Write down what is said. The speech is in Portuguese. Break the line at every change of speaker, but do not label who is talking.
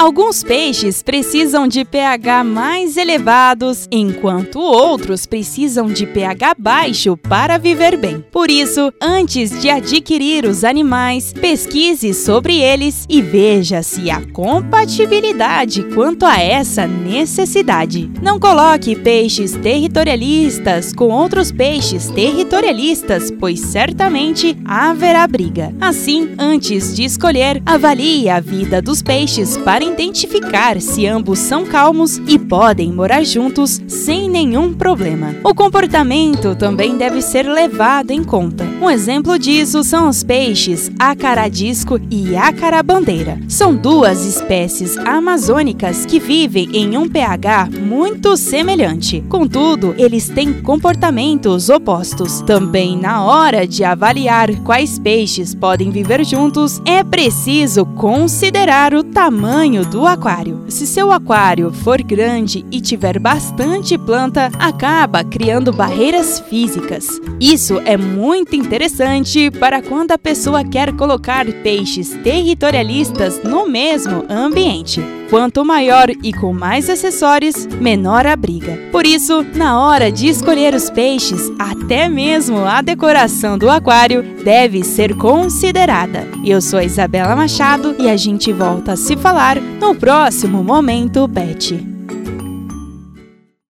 Alguns peixes precisam de pH mais elevados, enquanto outros precisam de pH baixo para viver bem. Por isso, antes de adquirir os animais, pesquise sobre eles e veja se há compatibilidade quanto a essa necessidade. Não coloque peixes territorialistas com outros peixes territorialistas, pois certamente haverá briga. Assim, antes de escolher, avalie a vida dos peixes para identificar se ambos são calmos e podem morar juntos sem nenhum problema. O comportamento também deve ser levado em conta. Um exemplo disso são os peixes acaradisco e acarabandeira. São duas espécies amazônicas que vivem em um pH muito semelhante. Contudo, eles têm comportamentos opostos. Também na hora de avaliar quais peixes podem viver juntos, é preciso considerar o tamanho do aquário. Se seu aquário for grande e tiver bastante planta, acaba criando barreiras físicas. Isso é muito interessante para quando a pessoa quer colocar peixes territorialistas no mesmo ambiente. Quanto maior e com mais acessórios, menor a briga. Por isso, na hora de escolher os peixes, até mesmo a decoração do aquário deve ser considerada. Eu sou Isabela Machado e a gente volta a se falar no próximo Momento Pet.